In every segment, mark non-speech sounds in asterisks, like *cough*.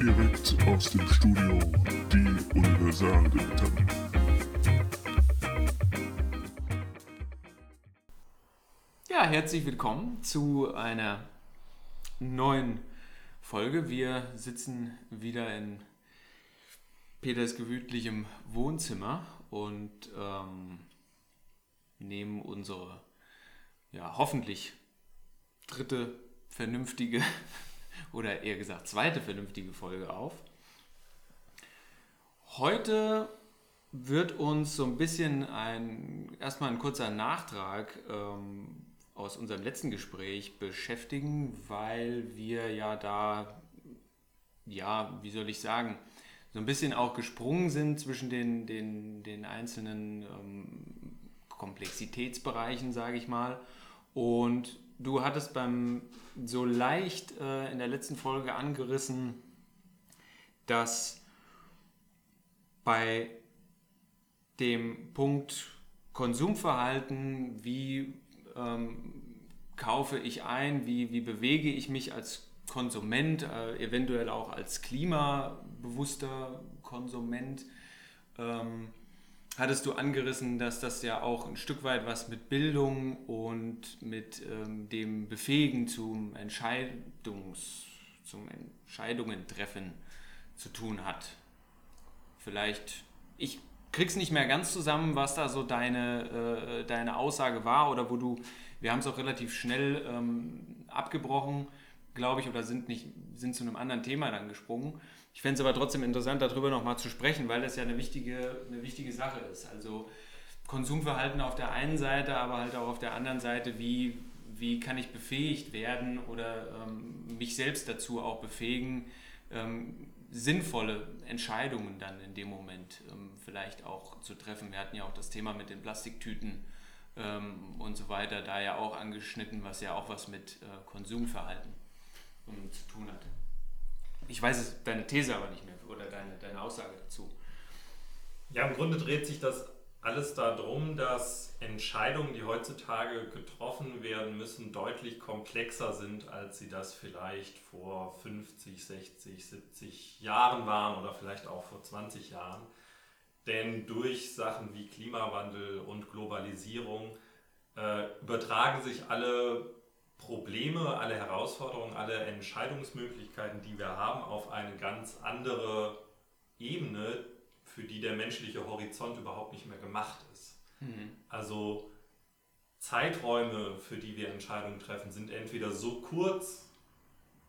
Direkt aus dem Studio, die Universaldilettanten. Ja, herzlich willkommen zu einer neuen Folge. Wir sitzen wieder in Peters gemütlichem Wohnzimmer und ähm, nehmen unsere ja, hoffentlich dritte vernünftige oder eher gesagt zweite vernünftige Folge auf. Heute wird uns so ein bisschen ein, erstmal ein kurzer Nachtrag ähm, aus unserem letzten Gespräch beschäftigen, weil wir ja da, ja, wie soll ich sagen, so ein bisschen auch gesprungen sind zwischen den, den, den einzelnen ähm, Komplexitätsbereichen, sage ich mal. Und du hattest beim so leicht äh, in der letzten Folge angerissen, dass bei dem Punkt Konsumverhalten, wie ähm, kaufe ich ein, wie, wie bewege ich mich als Konsument, äh, eventuell auch als klimabewusster Konsument, ähm, hattest du angerissen, dass das ja auch ein Stück weit was mit Bildung und mit ähm, dem Befähigen zum, Entscheidungs, zum Entscheidungen treffen zu tun hat. Vielleicht, ich krieg's nicht mehr ganz zusammen, was da so deine, äh, deine Aussage war oder wo du, wir haben es auch relativ schnell ähm, abgebrochen, glaube ich, oder sind, nicht, sind zu einem anderen Thema dann gesprungen. Ich fände es aber trotzdem interessant, darüber nochmal zu sprechen, weil das ja eine wichtige, eine wichtige Sache ist. Also Konsumverhalten auf der einen Seite, aber halt auch auf der anderen Seite, wie, wie kann ich befähigt werden oder ähm, mich selbst dazu auch befähigen, ähm, sinnvolle Entscheidungen dann in dem Moment ähm, vielleicht auch zu treffen. Wir hatten ja auch das Thema mit den Plastiktüten ähm, und so weiter, da ja auch angeschnitten, was ja auch was mit äh, Konsumverhalten ähm, zu tun hat. Ich weiß es, deine These aber nicht mehr oder deine, deine Aussage dazu. Ja, im Grunde dreht sich das alles darum, dass Entscheidungen, die heutzutage getroffen werden müssen, deutlich komplexer sind, als sie das vielleicht vor 50, 60, 70 Jahren waren oder vielleicht auch vor 20 Jahren. Denn durch Sachen wie Klimawandel und Globalisierung äh, übertragen sich alle Probleme, alle Herausforderungen, alle Entscheidungsmöglichkeiten, die wir haben, auf eine ganz andere Ebene, für die der menschliche Horizont überhaupt nicht mehr gemacht ist. Mhm. Also Zeiträume, für die wir Entscheidungen treffen, sind entweder so kurz,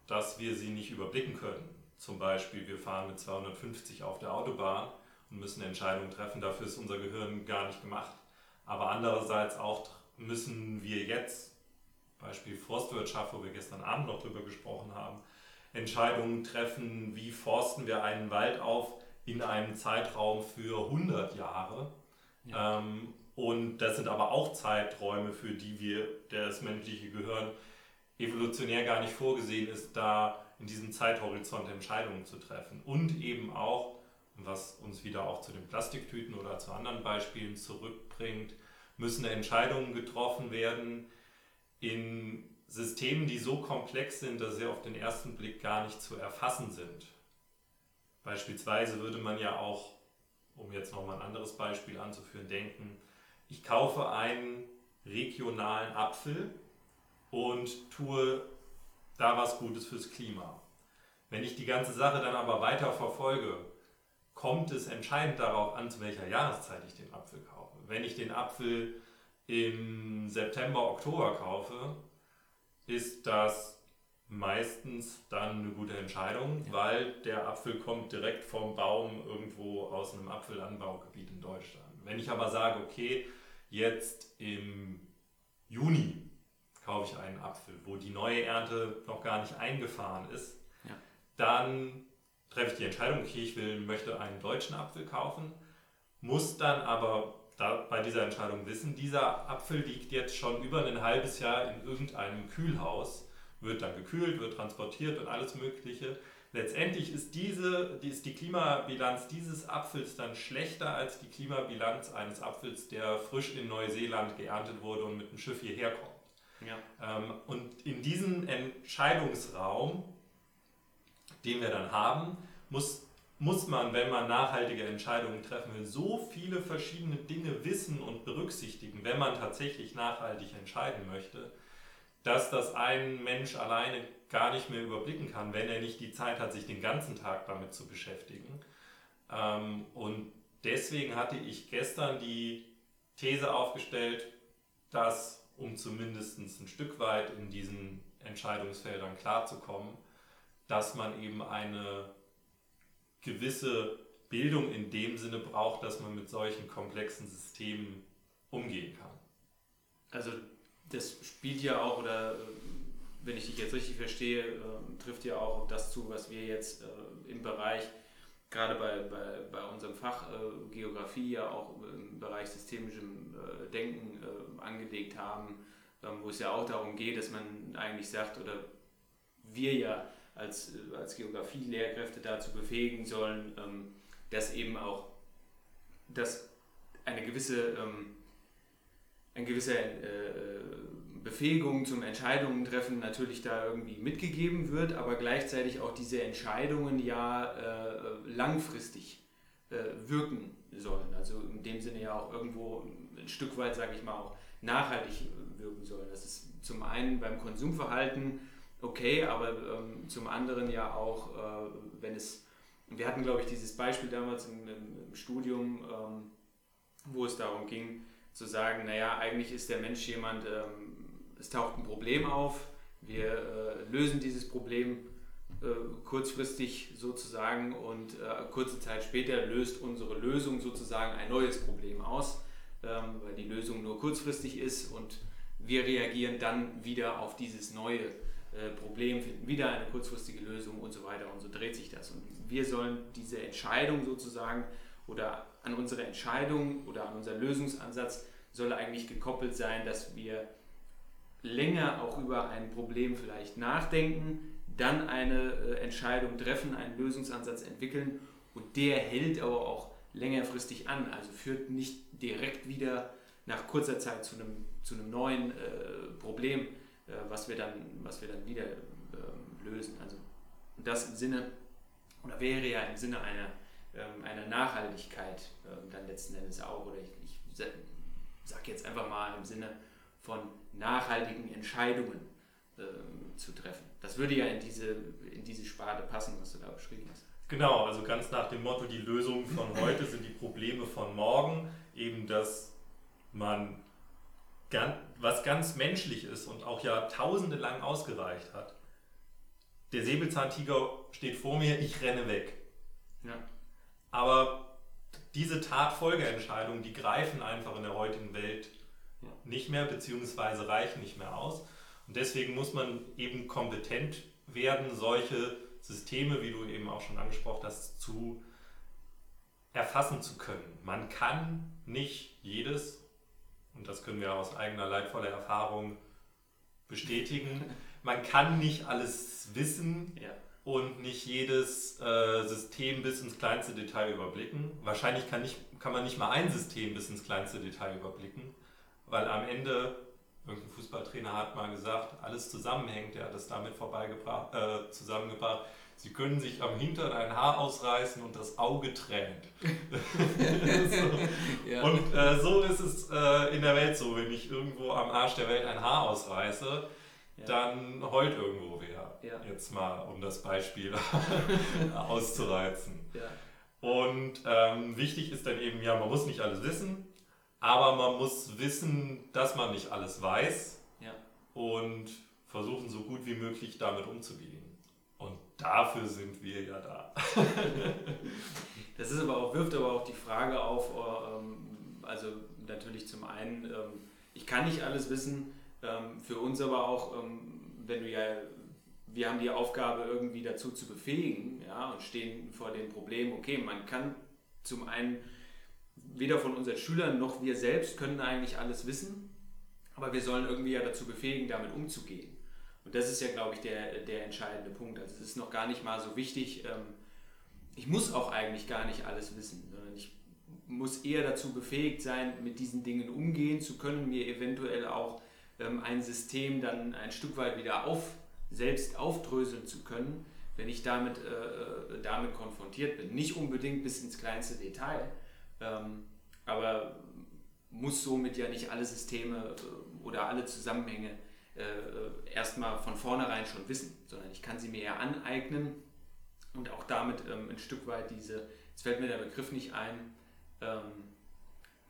dass wir sie nicht überblicken können. Zum Beispiel, wir fahren mit 250 auf der Autobahn und müssen Entscheidungen treffen, dafür ist unser Gehirn gar nicht gemacht. Aber andererseits auch müssen wir jetzt Beispiel Forstwirtschaft, wo wir gestern Abend noch drüber gesprochen haben, Entscheidungen treffen, wie forsten wir einen Wald auf in einem Zeitraum für 100 Jahre. Ja. Ähm, und das sind aber auch Zeiträume, für die wir, das menschliche Gehirn evolutionär gar nicht vorgesehen ist, da in diesem Zeithorizont Entscheidungen zu treffen. Und eben auch, was uns wieder auch zu den Plastiktüten oder zu anderen Beispielen zurückbringt, müssen Entscheidungen getroffen werden, in Systemen, die so komplex sind, dass sie auf den ersten Blick gar nicht zu erfassen sind. Beispielsweise würde man ja auch, um jetzt nochmal ein anderes Beispiel anzuführen, denken, ich kaufe einen regionalen Apfel und tue da was Gutes fürs Klima. Wenn ich die ganze Sache dann aber weiter verfolge, kommt es entscheidend darauf an, zu welcher Jahreszeit ich den Apfel kaufe. Wenn ich den Apfel im September, Oktober kaufe, ist das meistens dann eine gute Entscheidung, ja. weil der Apfel kommt direkt vom Baum irgendwo aus einem Apfelanbaugebiet in Deutschland. Wenn ich aber sage, okay, jetzt im Juni kaufe ich einen Apfel, wo die neue Ernte noch gar nicht eingefahren ist, ja. dann treffe ich die Entscheidung, okay, ich will, möchte einen deutschen Apfel kaufen, muss dann aber da bei dieser Entscheidung wissen, dieser Apfel liegt jetzt schon über ein halbes Jahr in irgendeinem Kühlhaus, wird dann gekühlt, wird transportiert und alles Mögliche. Letztendlich ist, diese, ist die Klimabilanz dieses Apfels dann schlechter als die Klimabilanz eines Apfels, der frisch in Neuseeland geerntet wurde und mit dem Schiff hierher kommt. Ja. Ähm, und in diesem Entscheidungsraum den wir dann haben, muss, muss man, wenn man nachhaltige Entscheidungen treffen will, so viele verschiedene Dinge wissen und berücksichtigen, wenn man tatsächlich nachhaltig entscheiden möchte, dass das ein Mensch alleine gar nicht mehr überblicken kann, wenn er nicht die Zeit hat, sich den ganzen Tag damit zu beschäftigen. Ähm, und deswegen hatte ich gestern die These aufgestellt, dass, um zumindest ein Stück weit in diesen Entscheidungsfeldern klarzukommen, dass man eben eine gewisse Bildung in dem Sinne braucht, dass man mit solchen komplexen Systemen umgehen kann. Also das spielt ja auch, oder äh, wenn ich dich jetzt richtig verstehe, äh, trifft ja auch das zu, was wir jetzt äh, im Bereich, gerade bei, bei, bei unserem Fach äh, Geografie ja auch im Bereich systemischem äh, Denken äh, angelegt haben, ähm, wo es ja auch darum geht, dass man eigentlich sagt, oder wir ja als, als Geografie-Lehrkräfte dazu befähigen sollen, ähm, dass eben auch dass eine gewisse, ähm, ein gewisser äh, Befähigung zum Entscheidungen treffen natürlich da irgendwie mitgegeben wird, aber gleichzeitig auch diese Entscheidungen ja äh, langfristig äh, wirken sollen. Also in dem Sinne ja auch irgendwo ein Stück weit, sage ich mal, auch nachhaltig wirken sollen. Das ist zum einen beim Konsumverhalten okay, aber ähm, zum anderen ja auch, äh, wenn es, wir hatten glaube ich dieses Beispiel damals im, im Studium, ähm, wo es darum ging, zu sagen, naja, eigentlich ist der Mensch jemand, ähm, es taucht ein Problem auf, wir äh, lösen dieses Problem äh, kurzfristig sozusagen und äh, kurze Zeit später löst unsere Lösung sozusagen ein neues Problem aus, ähm, weil die Lösung nur kurzfristig ist und wir reagieren dann wieder auf dieses neue. äh, Problem, finden wieder eine kurzfristige Lösung und so weiter und so dreht sich das. Und wir sollen diese Entscheidung sozusagen oder an unsere Entscheidung oder an unseren Lösungsansatz soll eigentlich gekoppelt sein, dass wir länger auch über ein Problem vielleicht nachdenken, dann eine äh, Entscheidung treffen, einen Lösungsansatz entwickeln und der hält aber auch längerfristig an, also führt nicht direkt wieder nach kurzer Zeit zu einem, zu einem neuen äh, Problem, äh, was, wir dann, was wir dann wieder äh, lösen. Also das im Sinne, oder wäre ja im Sinne einer, ähm, einer Nachhaltigkeit ähm, dann letzten Endes auch, oder ich, ich sage jetzt einfach mal im Sinne von nachhaltigen Entscheidungen äh, zu treffen. Das würde ja in diese, in diese Sparte passen, was du da beschrieben hast. Genau, also ganz nach dem Motto, die Lösungen von heute sind die Probleme von morgen. Eben, dass man, was ganz menschlich ist und auch jahrtausende lang ausgereicht hat. Der Säbelzahntiger steht vor mir, ich renne weg. Ja. Aber diese Tatfolgeentscheidungen, die greifen einfach in der heutigen Welt nicht mehr, beziehungsweise reichen nicht mehr aus. Und deswegen muss man eben kompetent werden, solche Systeme, wie du eben auch schon angesprochen hast, zu erfassen zu können. Man kann nicht jedes, und das können wir aus eigener leidvoller Erfahrung bestätigen, man kann nicht alles wissen ja. und nicht jedes äh, System bis ins kleinste Detail überblicken. Wahrscheinlich kann, nicht, kann man nicht mal ein System bis ins kleinste Detail überblicken weil am Ende, irgendein Fußballtrainer hat mal gesagt, alles zusammenhängt, er hat es damit vorbeigebracht, äh, zusammengebracht. Sie können sich am Hintern ein Haar ausreißen und das Auge tränt. so. *laughs* ja. Und äh, so ist es äh, in der Welt so, wenn ich irgendwo am Arsch der Welt ein Haar ausreiße, ja. dann heult irgendwo wer. Ja. Jetzt mal, um das Beispiel *laughs* auszureizen. Und ähm, wichtig ist dann eben, ja, man muss nicht alles wissen, aber man muss wissen, dass man nicht alles weiß und versuchen so gut wie möglich damit umzugehen. Dafür sind wir ja da. *laughs* das ist aber auch, wirft aber auch die Frage auf, ähm, also natürlich zum einen, ähm, ich kann nicht alles wissen, ähm, für uns aber auch, wenn du ja, wir haben die Aufgabe irgendwie dazu zu befähigen ja, und stehen vor dem Problem, okay, man kann zum einen weder von unseren Schülern noch wir selbst können eigentlich alles wissen, aber wir sollen irgendwie ja dazu befähigen, damit umzugehen. Und das ist ja, glaube ich, der, der entscheidende Punkt. Also es ist noch gar nicht mal so wichtig, ähm, ich muss auch eigentlich gar nicht alles wissen, sondern ich muss eher dazu befähigt sein, mit diesen Dingen umgehen zu können, mir eventuell auch ähm, ein System dann ein Stück weit wieder auf, selbst aufdröseln zu können, wenn ich damit, äh, damit konfrontiert bin. Nicht unbedingt bis ins kleinste Detail, ähm, aber muss somit ja nicht alle Systeme äh, oder alle Zusammenhänge äh, erstmal von vornherein schon wissen, sondern ich kann sie mir ja aneignen. Und auch damit ähm, ein Stück weit diese, jetzt fällt mir der Begriff nicht ein, ähm,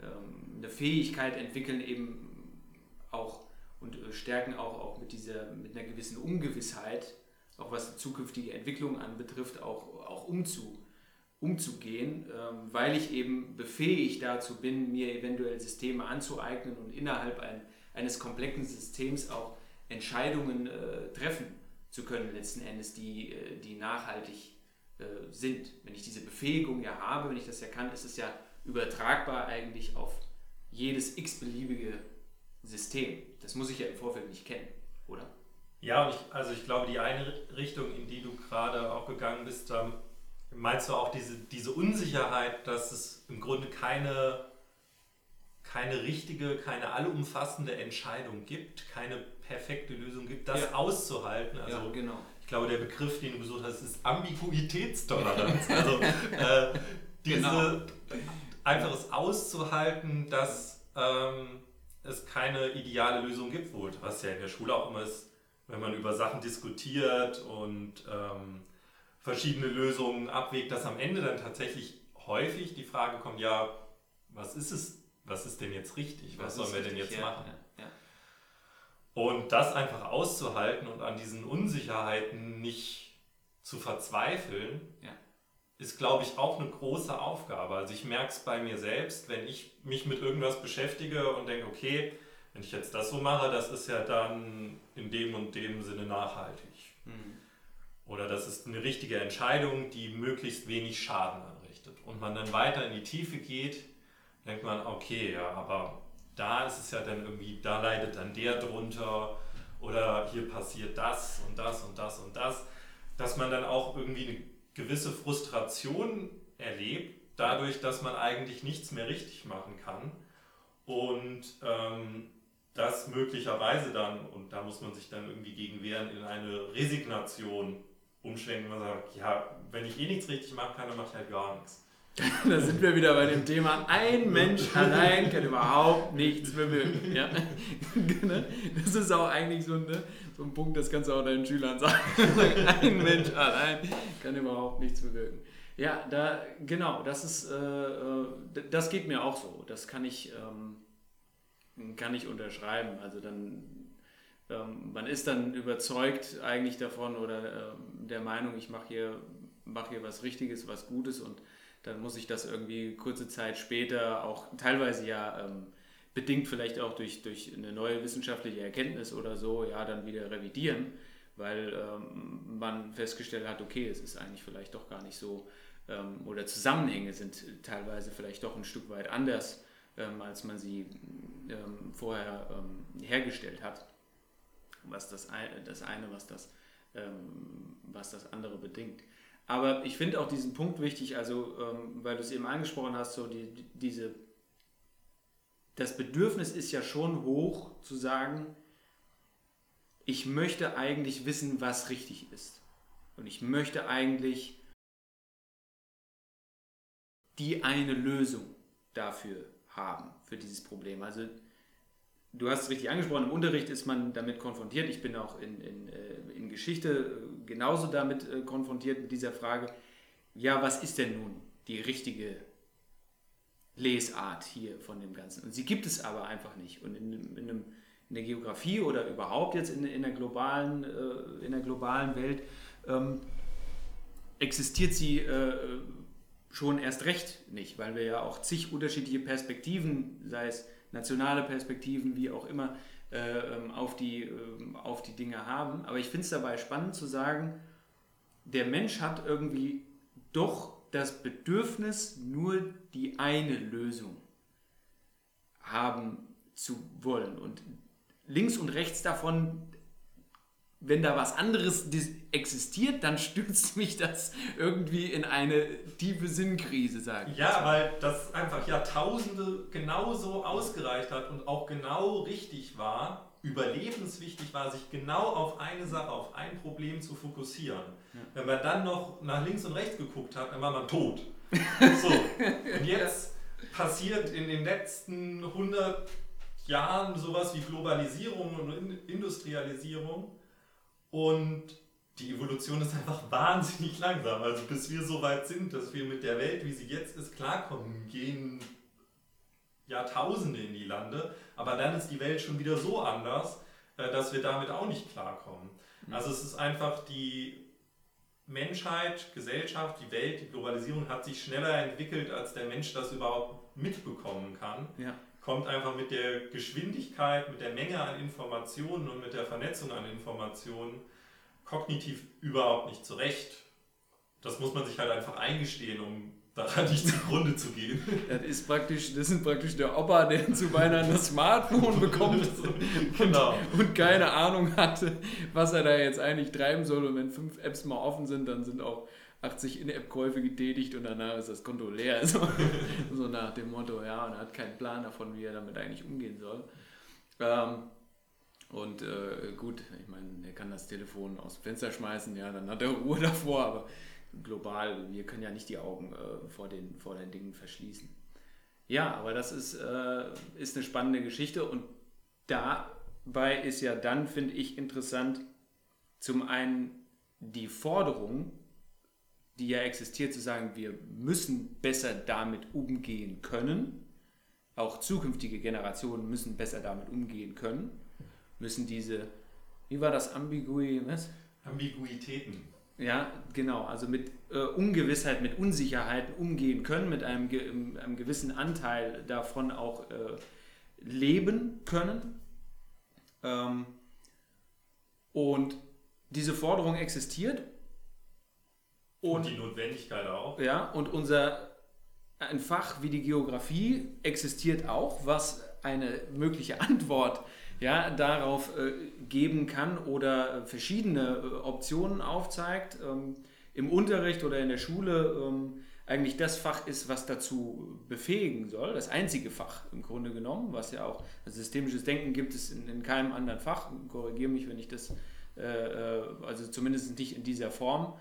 ähm, eine Fähigkeit entwickeln, eben auch und äh, stärken auch, auch mit, dieser, mit einer gewissen Ungewissheit, auch was die zukünftige Entwicklung anbetrifft, auch, auch umzu, umzugehen, ähm, weil ich eben befähigt dazu bin, mir eventuell Systeme anzueignen und innerhalb ein, eines komplexen Systems auch Entscheidungen äh, treffen zu können, letzten Endes, die, äh, die nachhaltig äh, sind. Wenn ich diese Befähigung ja habe, wenn ich das ja kann, ist es ja übertragbar eigentlich auf jedes x-beliebige System. Das muss ich ja im Vorfeld nicht kennen, oder? Ja, ich, also ich glaube, die eine Richtung, in die du gerade auch gegangen bist, ähm, meinst du auch diese, diese Unsicherheit, dass es im Grunde keine, keine richtige, keine allumfassende Entscheidung gibt, keine perfekte Lösung gibt, das ja. auszuhalten. Also ja, genau. ich glaube, der Begriff, den du gesucht hast, ist Ambiguitätstoleranz. *laughs* also äh, diese, genau. einfach es auszuhalten, dass ähm, es keine ideale Lösung gibt, wohl, was ja in der Schule auch immer ist, wenn man über Sachen diskutiert und ähm, verschiedene Lösungen abwägt, dass am Ende dann tatsächlich häufig die Frage kommt, ja, was ist es, was ist denn jetzt richtig, was, was sollen wir denn jetzt ja, machen? Ja, ja. Und das einfach auszuhalten und an diesen Unsicherheiten nicht zu verzweifeln, ist, glaube ich, auch eine große Aufgabe. Also ich merke es bei mir selbst, wenn ich mich mit irgendwas beschäftige und denke, okay, wenn ich jetzt das so mache, das ist ja dann in dem und dem Sinne nachhaltig. Mhm. Oder das ist eine richtige Entscheidung, die möglichst wenig Schaden anrichtet. Und man dann weiter in die Tiefe geht, denkt man, okay, ja, aber da ist es ja dann irgendwie, da leidet dann der drunter oder hier passiert das und das und das und das, dass man dann auch irgendwie eine gewisse Frustration erlebt, dadurch, dass man eigentlich nichts mehr richtig machen kann. Und ähm, das möglicherweise dann, und da muss man sich dann irgendwie gegen wehren, in eine Resignation umschwenken, man sagt, ja, wenn ich eh nichts richtig machen kann, dann mache ich halt gar nichts. *laughs* da sind wir wieder bei dem Thema, ein Mensch allein kann überhaupt nichts bewirken. Ja? *laughs* Ne? das ist auch eigentlich so ein, ne? so ein Punkt, das kannst du auch deinen Schülern sagen. *laughs* ein Mensch allein kann überhaupt nichts bewirken. Ja, da, genau, das ist, äh, äh das geht mir auch so. Das kann ich, ähm, kann ich unterschreiben. Also dann, ähm, man ist dann überzeugt eigentlich davon oder äh, der Meinung, ich mache hier, mach hier was Richtiges, was Gutes und dann muss ich das irgendwie kurze Zeit später auch teilweise ja ähm, bedingt vielleicht auch durch, durch eine neue wissenschaftliche Erkenntnis oder so, ja, dann wieder revidieren, weil ähm, man festgestellt hat, okay, es ist eigentlich vielleicht doch gar nicht so, ähm, oder Zusammenhänge sind teilweise vielleicht doch ein Stück weit anders, ähm, als man sie ähm, vorher ähm, hergestellt hat. Was das, eine, das eine, was das, was das andere bedingt. Aber ich finde auch diesen Punkt wichtig, also ähm, weil du es eben angesprochen hast, so die, die, diese, das Bedürfnis ist ja schon hoch zu sagen, ich möchte eigentlich wissen, was richtig ist. Und ich möchte eigentlich die eine Lösung dafür haben, für dieses Problem. Also du hast es richtig angesprochen, im Unterricht ist man damit konfrontiert. Ich bin auch in, in, äh, in Geschichte äh, genauso damit äh, konfrontiert mit dieser Frage, ja, was ist denn nun die richtige Lesart hier von dem Ganzen? Und sie gibt es aber einfach nicht. Und in, in, einem, in der Geografie oder überhaupt jetzt in, in, der, globalen, in der globalen Welt ähm, existiert sie äh, schon erst recht nicht, weil wir ja auch zig unterschiedliche Perspektiven, sei es nationale Perspektiven, wie auch immer, äh, ähm, auf, die, äh, auf die Dinge haben. Aber ich finde es dabei spannend zu sagen, der Mensch hat irgendwie doch das Bedürfnis, nur die eine Lösung haben zu wollen. Und links und rechts davon wenn da was anderes existiert, dann stürzt *laughs* mich das irgendwie in eine tiefe Sinnkrise, sagen Ja, weil das einfach Jahrtausende genauso ausgereicht hat und auch genau richtig war, überlebenswichtig war, sich genau auf eine Sache, auf ein Problem zu fokussieren. Ja. Wenn man dann noch nach links und rechts geguckt hat, dann war man tot. *laughs* so, und jetzt passiert in den letzten 100 Jahren sowas wie Globalisierung und Industrialisierung und die Evolution ist einfach *laughs* wahnsinnig langsam. Also bis wir so weit sind, dass wir mit der Welt, wie sie jetzt ist, klarkommen, gehen Jahrtausende in die Lande, aber dann ist die Welt schon wieder so anders, äh, dass wir damit auch nicht klarkommen. Mhm. Also es ist einfach die Menschheit, Gesellschaft, die Welt, die Globalisierung hat sich schneller entwickelt, als der Mensch das überhaupt mitbekommen kann. Ja. Kommt einfach mit der Geschwindigkeit, mit der Menge an Informationen und mit der Vernetzung an Informationen kognitiv überhaupt nicht zurecht. Das muss man sich halt einfach eingestehen, um daran nicht *laughs* zugrunde zu gehen. Das ist praktisch, das ist praktisch der Opa, der zu Weihnachten das Smartphone bekommt *laughs* genau. und, und, keine Ahnung hatte, was er da jetzt eigentlich treiben soll. Und wenn fünf Apps mal offen sind, dann sind auch 80 In-App-Käufe getätigt und danach ist das Konto leer. *laughs* So, so, nach dem Motto, ja, und er hat keinen Plan davon, wie er damit eigentlich umgehen soll. Ähm, und äh, gut, ich meine, er kann das Telefon aus dem Fenster schmeißen, ja, dann hat er Ruhe *laughs* davor, aber global, wir können ja nicht die Augen äh, vor, den, vor den Dingen verschließen. Ja, aber das ist, äh, ist eine spannende Geschichte und dabei ist ja dann, finde ich, interessant, zum einen die Forderung, die ja existiert, zu sagen, wir müssen besser damit umgehen können. Auch zukünftige Generationen müssen besser damit umgehen können, müssen diese, wie war das, Ambigui, was? Ambiguitäten ja, genau. Also mit äh, Ungewissheit, mit Unsicherheiten umgehen können, mit einem, ge einem gewissen Anteil davon auch äh, leben können. Ähm, und diese Forderung existiert. Und, und, die Notwendigkeit auch. Ja, und unser ein Fach wie die Geografie existiert auch, was eine mögliche Antwort ja, darauf äh, geben kann oder verschiedene äh, Optionen aufzeigt, ähm, im Unterricht oder in der Schule ähm, eigentlich das Fach ist, was dazu befähigen soll, das einzige Fach im Grunde genommen, was ja auch, also systemisches Denken gibt es in, in keinem anderen Fach, korrigiere mich, wenn ich das, äh, äh also zumindest nicht in dieser Form,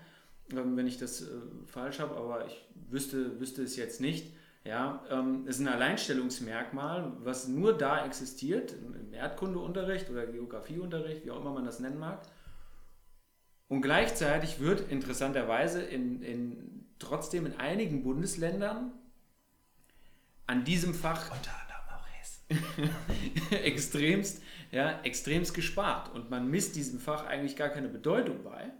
wenn ich das äh, falsch habe, aber ich wüsste, wüsste es jetzt nicht. Ja, ähm, ist ein Alleinstellungsmerkmal, was nur da existiert, im Erdkundeunterricht oder Geografieunterricht, wie auch immer man das nennen mag. Und gleichzeitig wird interessanterweise in, in, trotzdem in einigen Bundesländern an diesem Fach unter anderem auch Hessen *laughs* extremst, ja, extremst gespart. Und man misst diesem Fach eigentlich gar keine Bedeutung bei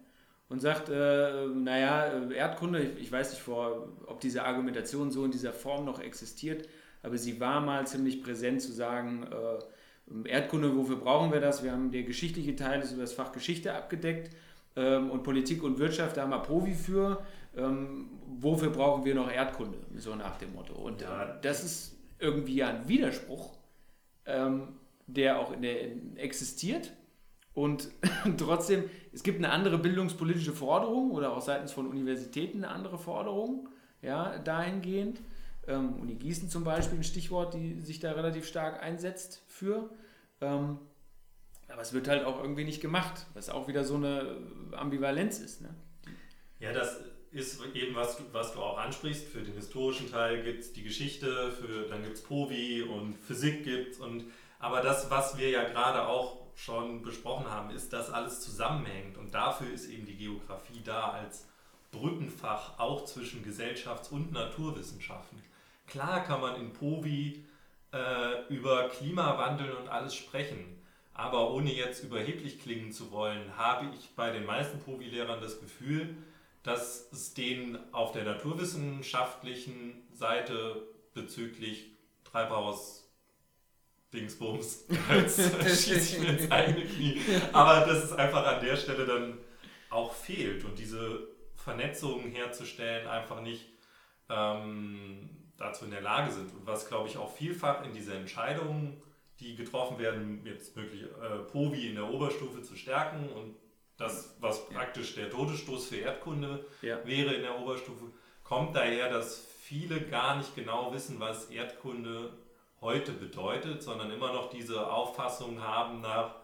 und sagt, äh, naja, Erdkunde, ich, ich, weiß nicht, vor, ob diese Argumentation so in dieser Form noch existiert, aber sie war mal ziemlich präsent zu sagen, äh, Erdkunde, wofür brauchen wir das? Wir haben der geschichtliche Teil ist über das Fach Geschichte abgedeckt ähm, und Politik und Wirtschaft, da haben wir Profi für. Ähm, wofür brauchen wir noch Erdkunde? So nach dem Motto. Und äh, das ist irgendwie ja ein Widerspruch, ähm, der auch in der, in, existiert und *laughs* trotzdem, es gibt eine andere bildungspolitische Forderung oder auch seitens von Universitäten eine andere Forderung, ja, dahingehend. Ähm, Uni Gießen zum Beispiel ein Stichwort, die sich da relativ stark einsetzt für. Ähm, aber es wird halt auch irgendwie nicht gemacht, was auch wieder so eine Ambivalenz ist. Ne? Ja, das ist eben, was du, was du auch ansprichst. Für den historischen Teil gibt es die Geschichte, für, dann gibt es Povi und Physik gibt es. Aber das, was wir ja gerade auch schon besprochen haben, ist, dass alles zusammenhängt. Und dafür ist eben die Geografie da als Brückenfach auch zwischen Gesellschafts- und Naturwissenschaften. Klar kann man in POVI äh, über Klimawandel und alles sprechen, aber ohne jetzt überheblich klingen zu wollen, habe ich bei den meisten POVI-Lehrern das Gefühl, dass es denen auf der naturwissenschaftlichen Seite bezüglich Treibhaus Dingsbums. *laughs* Jetzt *laughs* schieße ich mir ins eigene Knie. Aber dass es einfach an der Stelle dann auch fehlt und diese Vernetzungen herzustellen einfach nicht ähm, dazu in der Lage sind. Und was, glaube ich, auch vielfach in diese Entscheidungen, die getroffen werden, jetzt wirklich äh, POVI in der Oberstufe zu stärken und das, was praktisch der Todesstoß für Erdkunde ja. wäre in der Oberstufe, kommt daher, dass viele gar nicht genau wissen, was Erdkunde heute bedeutet, sondern immer noch diese Auffassung haben nach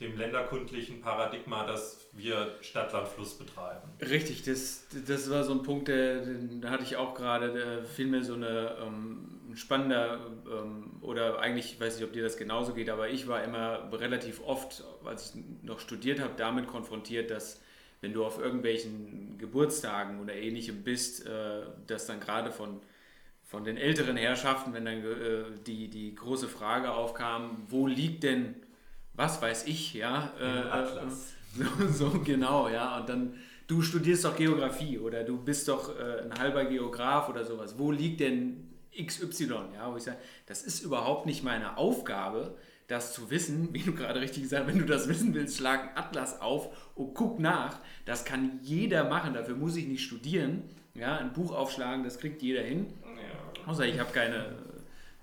dem länderkundlichen Paradigma, dass wir Stadtlandfluss betreiben. Richtig, das, das war so ein Punkt, der, da hatte ich auch gerade, vielmehr so eine ähm, spannender ähm, oder eigentlich, ich weiß nicht, ob dir das genauso geht, aber ich war immer relativ oft, als ich noch studiert habe, damit konfrontiert, dass wenn du auf irgendwelchen Geburtstagen oder ähnlichem bist, äh, dass dann gerade von, von den älteren Herrschaften, wenn dann äh, die, die große Frage aufkam, wo liegt denn was weiß ich, ja. Äh, Atlas. *laughs* So, so, genau, ja. Und dann, du studierst doch Geografie oder du bist doch äh, ein halber Geograf oder sowas. Wo liegt denn XY? Ja, wo ich sage, das ist überhaupt nicht meine Aufgabe, das zu wissen, *laughs* wie du gerade richtig gesagt hast, wenn du das wissen willst, schlag einen Atlas auf und guck nach. Das kann jeder machen, dafür muss ich nicht studieren. Ja, ein Buch aufschlagen, das kriegt jeder hin. Außer ich habe keine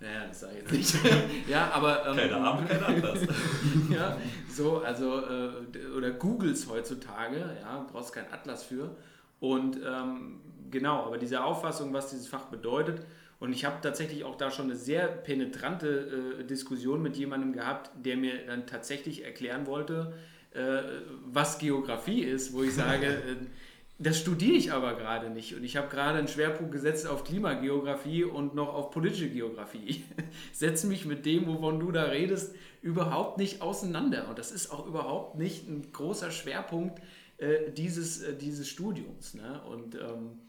naja, das sage ich jetzt nicht. *laughs* ja, aber. Ähm, keine Ahnung, kein Atlas. *laughs* ja, so, also, äh, oder Googles heutzutage, ja, brauchst keinen Atlas für. Und ähm, genau, aber diese Auffassung, was dieses Fach bedeutet, und ich habe tatsächlich auch da schon eine sehr penetrante äh, Diskussion mit jemandem gehabt, der mir dann tatsächlich erklären wollte, äh, was Geografie ist, wo ich sage, *laughs* äh, das studiere ich aber gerade nicht und ich habe gerade einen Schwerpunkt gesetzt auf Klimageografie und noch auf politische Geografie. Ich setze mich mit dem, wovon du da redest, überhaupt nicht auseinander und das ist auch überhaupt nicht ein großer Schwerpunkt äh, dieses, äh, dieses Studiums. Ne? Und ähm,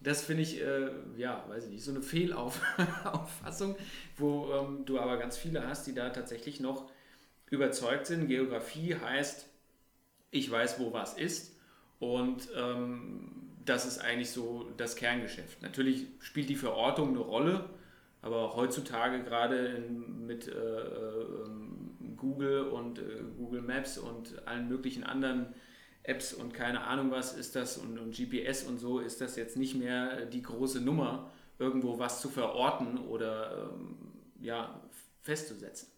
das finde ich, äh, ja, weiß ich nicht, so eine Fehlauffassung, wo ähm, du aber ganz viele hast, die da tatsächlich noch überzeugt sind. Geografie heißt, ich weiß, wo was ist und ähm, das ist eigentlich so das Kerngeschäft. Natürlich spielt die Verortung eine Rolle, aber heutzutage gerade mit äh, ähm, Google und äh, Google Maps und allen möglichen anderen Apps und keine Ahnung was ist das und, und GPS und so ist das jetzt nicht mehr die große Nummer, irgendwo was zu verorten oder ähm, ja, festzusetzen.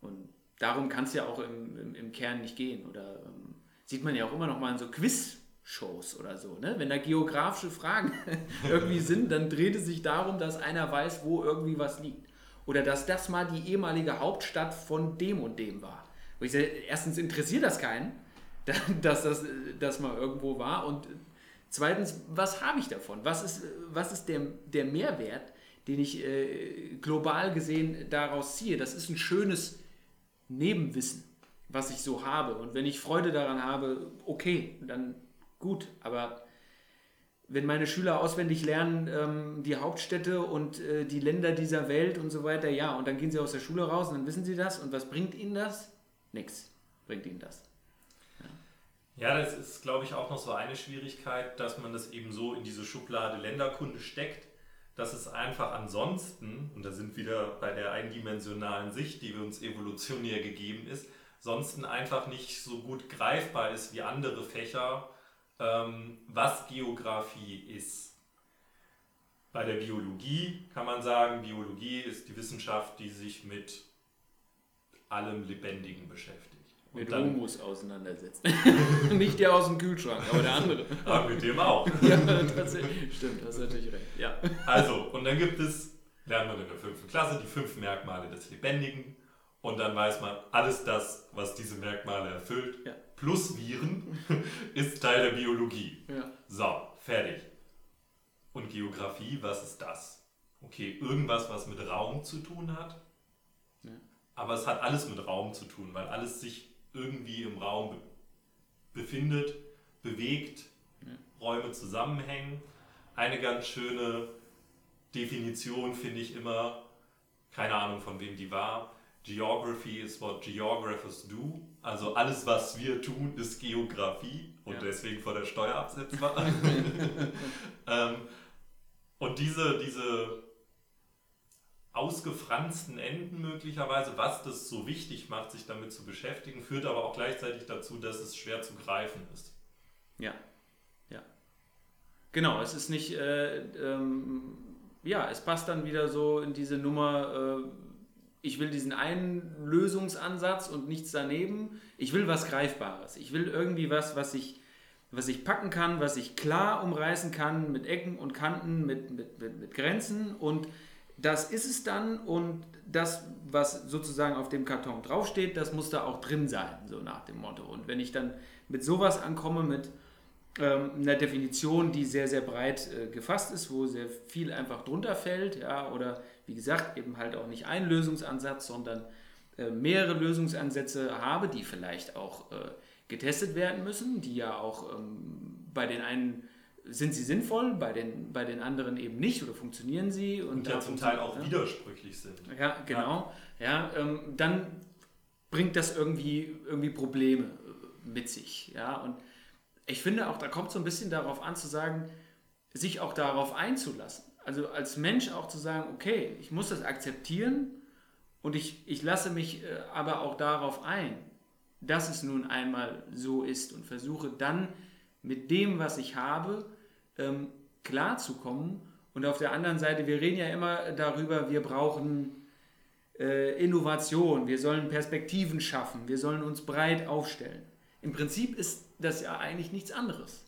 Und darum kann es ja auch im, im, im, Kern nicht gehen. Oder ähm, sieht man ja auch immer noch mal in so Quiz-Shows oder so. Ne? Wenn da geografische Fragen *laughs* irgendwie sind, dann dreht es sich darum, dass einer weiß, wo irgendwie was liegt. Oder dass das mal die ehemalige Hauptstadt von dem und dem war. Wo ich sage, erstens interessiert das keinen, *laughs* dass das, das mal irgendwo war. Und zweitens, was habe ich davon? Was ist, was ist der, der Mehrwert, den ich äh, global gesehen daraus ziehe? Das ist ein schönes Nebenwissen was ich so habe. Und wenn ich Freude daran habe, okay, dann gut. Aber wenn meine Schüler auswendig lernen, ähm, die Hauptstädte und äh, die Länder dieser Welt und so weiter, ja, und dann gehen sie aus der Schule raus und dann wissen sie das. Und was bringt ihnen das? Nix bringt ihnen das. Ja. das ist, glaube ich, auch noch so eine Schwierigkeit, dass man das eben so in diese Schublade Länderkunde steckt, dass es einfach ansonsten, und da sind wir bei der eindimensionalen Sicht, die uns evolutionär gegeben ist, sonst einfach nicht so gut greifbar ist wie andere Fächer, ähm, was Geografie ist. Bei der Biologie kann man sagen, Biologie ist die Wissenschaft, die sich mit allem Lebendigen beschäftigt. Mit dann, Humus auseinandersetzt. *laughs* Nicht der aus dem Kühlschrank, aber der andere. *laughs* aber mit dem auch. *laughs* ja, tatsächlich. Stimmt, hast natürlich recht. Ja. Also, und dann gibt es, lernen wir in der fünften Klasse, die fünf Merkmale des Lebendigen. Und dann weiß man, alles das, was diese Merkmale erfüllt, ja. plus Viren, *laughs* ist Teil der Biologie. Ja. So, fertig. Und Geografie, was ist das? Okay, irgendwas, was mit Raum zu tun hat. Ja. Aber es hat alles mit Raum zu tun, weil alles sich irgendwie im Raum be befindet, bewegt, Räume zusammenhängen. Eine ganz schöne Definition finde ich immer, keine Ahnung von wem die war, Geography is what geographers do. Also alles, was wir tun, ist Geografie und ja. deswegen vor der Steuer absetzbar. *laughs* ähm, und diese, diese ausgefransten Enden möglicherweise, was das so wichtig macht, sich damit zu beschäftigen, führt aber auch gleichzeitig dazu, dass es schwer zu greifen ist. Ja, ja. Genau, es ist nicht, äh, ähm, ja, es passt dann wieder so in diese Nummer, äh, ich will diesen einen Lösungsansatz und nichts daneben. Ich will was Greifbares. Ich will irgendwie was, was ich, was ich packen kann, was ich klar umreißen kann, mit Ecken und Kanten, mit, mit, mit, mit Grenzen. Und das ist es dann und das, was sozusagen auf dem Karton draufsteht, das muss da auch drin sein, so nach dem Motto. Und wenn ich dann mit sowas ankomme, mit ähm, einer Definition, die sehr, sehr breit äh, gefasst ist, wo sehr viel einfach drunter fällt, ja, oder wie gesagt, eben halt auch nicht ein Lösungsansatz, sondern äh, mehrere Lösungsansätze habe, die vielleicht auch äh, getestet werden müssen, die ja auch ähm, bei den einen sind sie sinnvoll, bei den, bei den anderen eben nicht oder funktionieren sie. Und, und ja zum Teil auch ja. widersprüchlich sind. Ja, genau. Ja, ja ähm, dann bringt das irgendwie, irgendwie Probleme äh, mit sich. Ja, und ich finde auch, da kommt so ein bisschen darauf an zu sagen, sich auch darauf einzulassen. Also als Mensch auch zu sagen, okay, ich muss das akzeptieren und ich, ich lasse mich äh, aber auch darauf ein, dass es nun einmal so ist und versuche dann mit dem, was ich habe, ähm, klarzukommen. Und auf der anderen Seite, wir reden ja immer darüber, wir brauchen äh, Innovation, wir sollen Perspektiven schaffen, wir sollen uns breit aufstellen. Im Prinzip ist das ja eigentlich nichts anderes.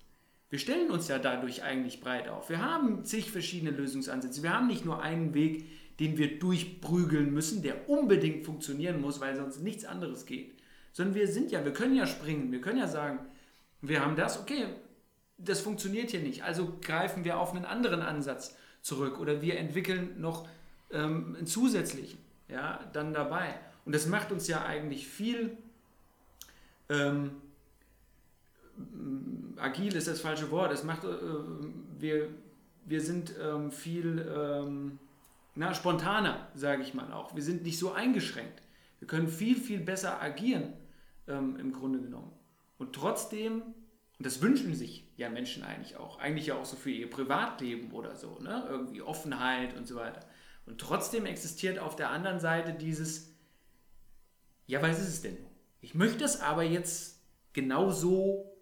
Wir stellen uns ja dadurch eigentlich breit auf. Wir haben zig verschiedene Lösungsansätze. Wir haben nicht nur einen Weg, den wir durchprügeln müssen, der unbedingt funktionieren muss, weil sonst nichts anderes geht. Sondern wir sind ja, wir können ja springen, wir können ja sagen, wir haben das, okay, das funktioniert hier nicht. Also greifen wir auf einen anderen Ansatz zurück oder wir entwickeln noch ähm, einen zusätzlichen, ja, dann dabei. Und das macht uns ja eigentlich viel ähm, agil ist das falsche Wort. Es macht, äh, wir, wir sind ähm, viel ähm, na, spontaner, sage ich mal auch. Wir sind nicht so eingeschränkt. Wir können viel, viel besser agieren ähm, im Grunde genommen. Und trotzdem und das wünschen sich ja Menschen eigentlich auch. Eigentlich ja auch so für ihr Privatleben oder so. Ne? Irgendwie Offenheit und so weiter. Und trotzdem existiert auf der anderen Seite dieses, ja, was ist es denn? Ich möchte es aber jetzt genau so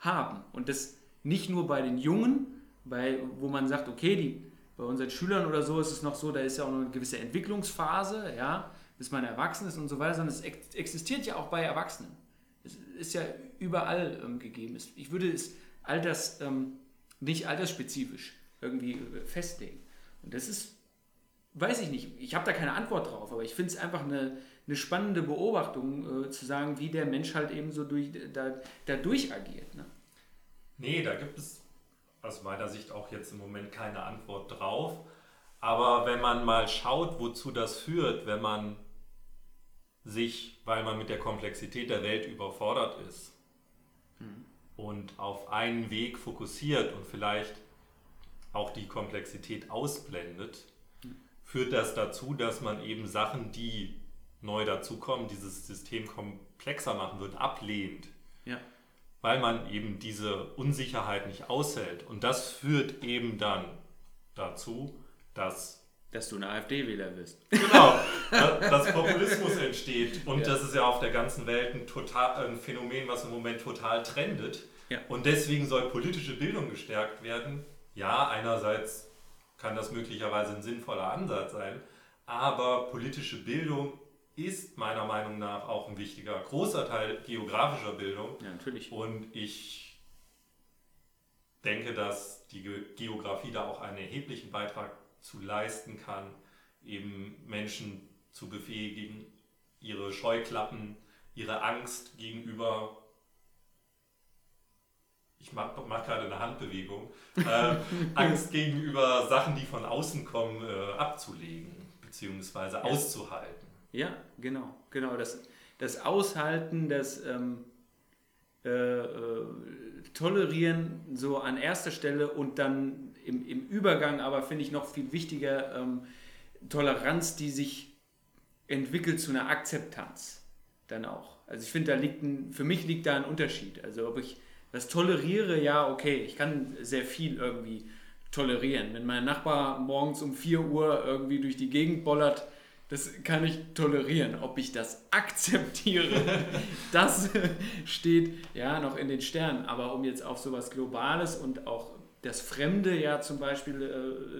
haben. Und das nicht nur bei den Jungen, bei, wo man sagt, okay, die, bei unseren Schülern oder so ist es noch so, da ist ja auch eine gewisse Entwicklungsphase, ja, bis man erwachsen ist und so weiter, sondern es existiert ja auch bei Erwachsenen. Es ist ja überall ähm, gegeben. Ich würde es alters, ähm, nicht altersspezifisch irgendwie äh, festlegen. Und das ist, weiß ich nicht, ich habe da keine Antwort drauf, aber ich finde es einfach eine, eine spannende Beobachtung, äh, zu sagen, wie der Mensch halt eben so durch, da, da durch agiert. Ne? Nee, da gibt es aus meiner Sicht auch jetzt im Moment keine Antwort drauf. Aber wenn man mal schaut, wozu das führt, wenn man sich, weil man mit der Komplexität der Welt überfordert ist mhm. und auf einen Weg fokussiert und vielleicht auch die Komplexität ausblendet, mhm. führt das dazu, dass man eben Sachen, die neu dazukommen, dieses System komplexer machen wird, ablehnt. Ja. Weil man eben diese Unsicherheit nicht aushält. Und das führt eben dann dazu, dass dass du ein AfD-Wähler bist. Genau, *laughs* dass Populismus entsteht. Und ja. das ist ja auf der ganzen Welt ein, total, ein Phänomen, was im Moment total trendet. Ja. Und deswegen soll politische Bildung gestärkt werden. Ja, einerseits kann das möglicherweise ein sinnvoller Ansatz sein, aber politische Bildung ist meiner Meinung nach auch ein wichtiger, großer Teil geografischer Bildung. Ja, natürlich. Und ich denke, dass die Geografie da auch einen erheblichen Beitrag zu leisten kann, eben Menschen zu befähigen, ihre Scheuklappen, ihre Angst gegenüber, ich mache mach gerade eine Handbewegung, *laughs* äh, Angst gegenüber Sachen, die von außen kommen, äh, abzulegen, beziehungsweise ja. auszuhalten. Ja, genau, genau. Das, das Aushalten, das ähm, äh, äh Tolerieren so an erster Stelle und dann im, im Übergang aber finde ich noch viel wichtiger ähm, Toleranz, die sich entwickelt zu einer Akzeptanz dann auch. Also ich finde, da liegt ein, für mich liegt da ein Unterschied. Also ob ich das toleriere, ja, okay, ich kann sehr viel irgendwie tolerieren. Wenn mein Nachbar morgens um 4 Uhr irgendwie durch die Gegend bollert, das kann ich tolerieren. Ob ich das akzeptiere, *laughs* das steht ja noch in den Sternen. Aber um jetzt auf sowas Globales und auch das Fremde ja zum Beispiel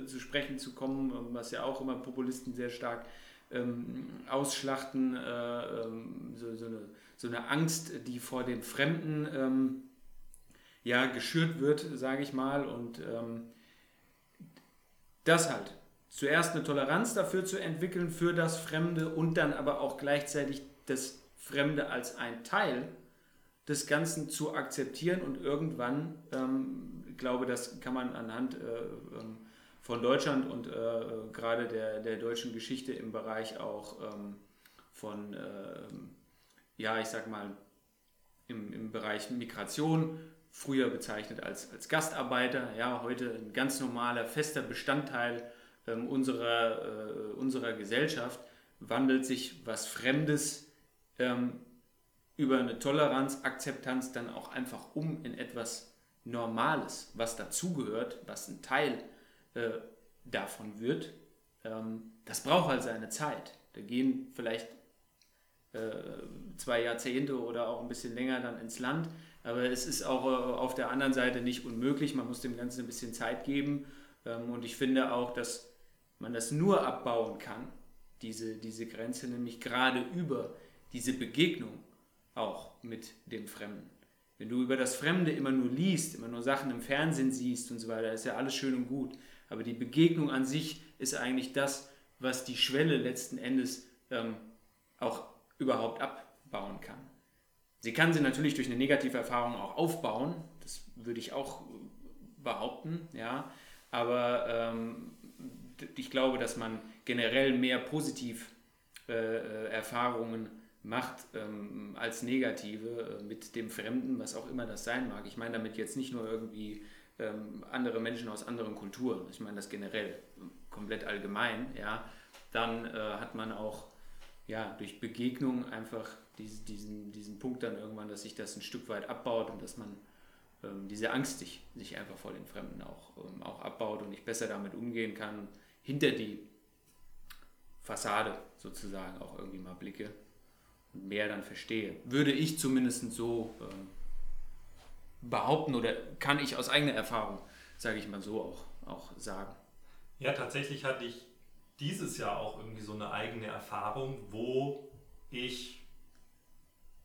äh, zu sprechen zu kommen, ähm, was ja auch immer Populisten sehr stark ähm, ausschlachten, äh, ähm, so, so, eine, so, eine, Angst, die vor dem Fremden ähm, ja geschürt wird, sage ich mal, und ähm, das halt zuerst eine Toleranz dafür zu entwickeln, für das Fremde und dann aber auch gleichzeitig das Fremde als ein Teil des Ganzen zu akzeptieren und irgendwann, ähm, ich glaube, das kann man anhand äh, ähm, von Deutschland und äh, gerade der, der deutschen Geschichte im Bereich auch ähm, von, äh, ja, ich sag mal, im, im Bereich Migration, früher bezeichnet als, als Gastarbeiter, ja, heute ein ganz normaler, fester Bestandteil ähm, unserer, äh, unserer Gesellschaft, wandelt sich was Fremdes ähm, über eine Toleranz, Akzeptanz dann auch einfach um in etwas Normales, was dazugehört, was ein Teil äh, davon wird. Ähm, das braucht halt seine Zeit. Da gehen vielleicht äh, zwei Jahrzehnte oder auch ein bisschen länger dann ins Land. Aber es ist auch äh, auf der anderen Seite nicht unmöglich. Man muss dem Ganzen ein bisschen Zeit geben. Ähm, und ich finde auch, dass man das nur abbauen kann, diese, diese Grenze, nämlich gerade über diese Begegnung auch mit dem Fremden. Wenn du über das Fremde immer nur liest, immer nur Sachen im Fernsehen siehst und so weiter, ist ja alles schön und gut. Aber die Begegnung an sich ist eigentlich das, was die Schwelle letzten Endes ähm, auch überhaupt abbauen kann. Sie kann sie natürlich durch eine negative Erfahrung auch aufbauen, das würde ich auch behaupten, ja. Aber ähm, ich glaube, dass man generell mehr positiv äh, äh Erfahrungen macht ähm, als negative äh, mit dem Fremden, was auch immer das sein mag. Ich meine damit jetzt nicht nur irgendwie ähm, andere Menschen aus anderen Kulturen, ich meine das generell komplett allgemein, ja. Dann äh, hat man auch ja, durch Begegnung einfach diesen, diesen, diesen Punkt dann irgendwann, dass sich das ein Stück weit abbaut und dass man ähm, diese Angst sich, einfach vor den Fremden auch, ähm, auch abbaut und ich besser damit umgehen kann, hinter die Fassade sozusagen auch irgendwie mal blicke und mehr dann verstehe. Würde ich zumindest so ähm, behaupten oder kann ich aus eigener Erfahrung, sage ich mal so, auch, auch sagen. Ja, tatsächlich hatte ich dieses Jahr auch irgendwie so eine eigene Erfahrung, wo ich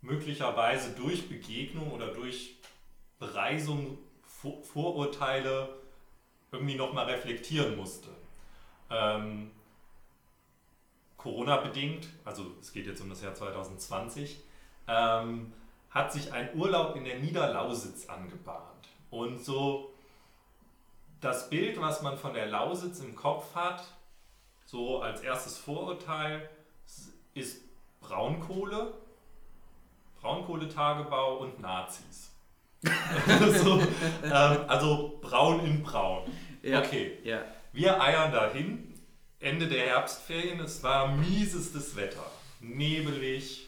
möglicherweise durch Begegnung oder durch Bereisung Vorurteile irgendwie nochmal reflektieren musste. Ähm, Corona-bedingt, also es geht jetzt um das Jahr 2020, ähm, hat sich ein Urlaub in der Niederlausitz angebahnt. Und so das Bild, was man von der Lausitz im Kopf hat, so als erstes Vorurteil ist Braunkohle, Braunkohletagebau und Nazis. *laughs* so, ähm, also braun in braun. Ja, okay. Ja. Wir eiern dahin. Ende der Herbstferien. Es war miesestes Wetter. Nebelig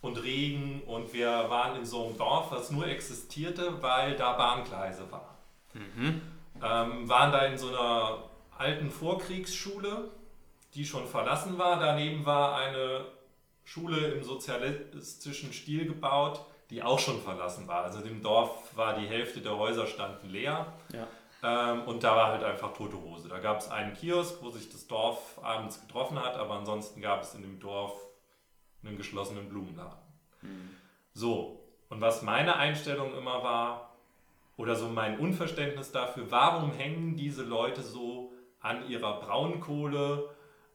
und Regen. Und wir waren in so einem Dorf, was nur existierte, weil da Bahngleise waren. Mhm. Ähm, waren da in so einer alten Vorkriegsschule, die schon verlassen war. Daneben war eine Schule im sozialistischen Stil gebaut, die auch schon verlassen war. Also im Dorf war die Hälfte der Häuser standen leer. Ja. Ähm, und da war halt einfach tote Hose. Da gab es einen Kiosk, wo sich das Dorf abends getroffen hat, aber ansonsten gab es in dem Dorf einen geschlossenen Blumenladen. Mhm. So, und was meine Einstellung immer war, oder so mein Unverständnis dafür, warum hängen diese Leute so an ihrer Braunkohle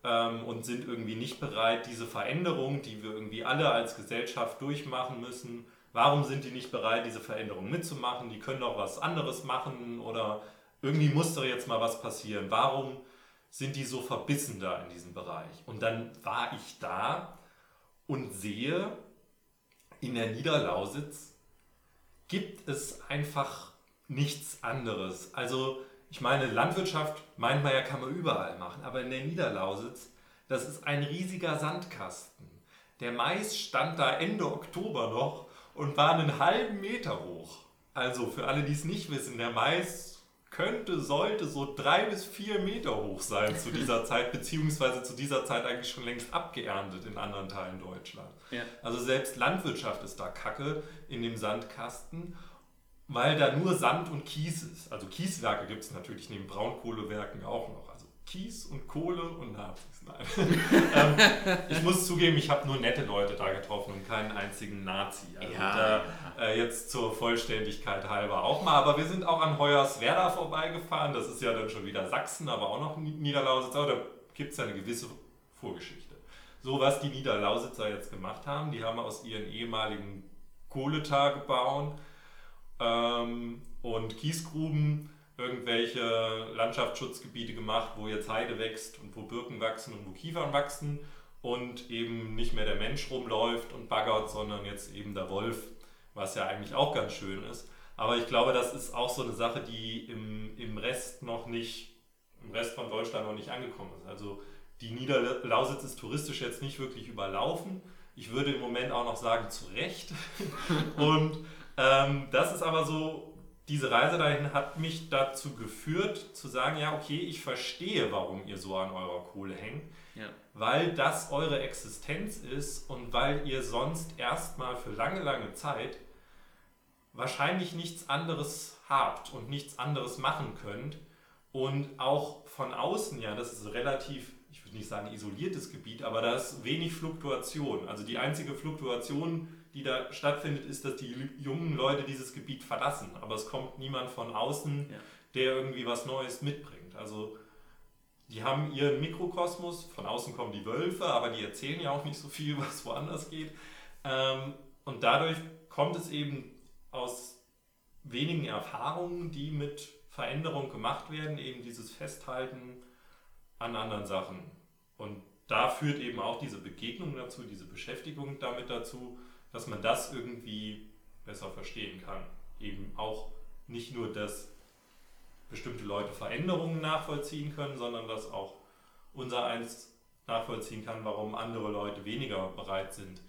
ähm, und sind irgendwie nicht bereit, diese Veränderung, die wir irgendwie alle als Gesellschaft durchmachen müssen, warum sind die nicht bereit, diese Veränderung mitzumachen? Die können doch was anderes machen oder irgendwie muss doch jetzt mal was passieren. Warum sind die so verbissen da in diesem Bereich? Und dann war ich da und sehe, in der Niederlausitz gibt es einfach nichts anderes. Also ich meine, Landwirtschaft meint man ja, kann man überall machen, aber in der Niederlausitz, das ist ein riesiger Sandkasten. Der Mais stand da Ende Oktober noch und war einen halben Meter hoch. Also für alle, die es nicht wissen, der Mais könnte, sollte so drei bis vier Meter hoch sein zu dieser *laughs* Zeit, beziehungsweise zu dieser Zeit eigentlich schon längst abgeerntet in anderen Teilen Deutschlands. Ja. Also selbst Landwirtschaft ist da Kacke in dem Sandkasten weil da nur Sand und Kies ist. Also Kieswerke gibt es natürlich neben Braunkohlewerken auch noch. Kies und Kohle und Nazis. Nein. *laughs* ähm, ich muss zugeben, ich habe nur nette Leute da getroffen und keinen einzigen Nazi. Also Ja, da. Äh, jetzt zur Vollständigkeit halber auch mal. Aber wir sind auch an Hoyerswerda vorbeigefahren. Das ist ja dann schon wieder Sachsen, aber auch noch Ni- Niederlausitz. Aber da gibt es ja eine gewisse Vorgeschichte. So, was die Niederlausitzer jetzt gemacht haben, die haben aus ihren ehemaligen Kohletagebauen ähm, und Kiesgruben irgendwelche Landschaftsschutzgebiete gemacht, wo jetzt Heide wächst und wo Birken wachsen und wo Kiefern wachsen und eben nicht mehr der Mensch rumläuft und baggert, sondern jetzt eben der Wolf, was ja eigentlich auch ganz schön ist. Aber ich glaube, das ist auch so eine Sache, die im, im Rest noch nicht, im Rest von Deutschland noch nicht angekommen ist. Also die Niederlausitz ist touristisch jetzt nicht wirklich überlaufen. Ich würde im Moment auch noch sagen, zu Recht. *laughs* Und ähm, das ist aber so, diese Reise dahin hat mich dazu geführt, zu sagen, ja, okay, ich verstehe, warum ihr so an eurer Kohle hängt, Ja. weil das eure Existenz ist und weil ihr sonst erstmal für lange, lange Zeit wahrscheinlich nichts anderes habt und nichts anderes machen könnt und auch von außen, ja, das ist relativ, ich würde nicht sagen isoliertes Gebiet, aber da ist wenig Fluktuation. Also die einzige Fluktuation, die da stattfindet, ist, dass die jungen Leute dieses Gebiet verlassen, aber es kommt niemand von außen, Ja. der irgendwie was Neues mitbringt. Also die haben ihren Mikrokosmos, von außen kommen die Wölfe, aber die erzählen ja auch nicht so viel, *laughs* was woanders geht. Ähm, und dadurch kommt es eben aus wenigen Erfahrungen, die mit Veränderung gemacht werden, eben dieses Festhalten an anderen Sachen. Und da führt eben auch diese Begegnung dazu, diese Beschäftigung damit dazu, dass man das irgendwie besser verstehen kann. Eben auch nicht nur, dass bestimmte Leute Veränderungen nachvollziehen können, sondern dass auch unser eins nachvollziehen kann, warum andere Leute weniger bereit sind,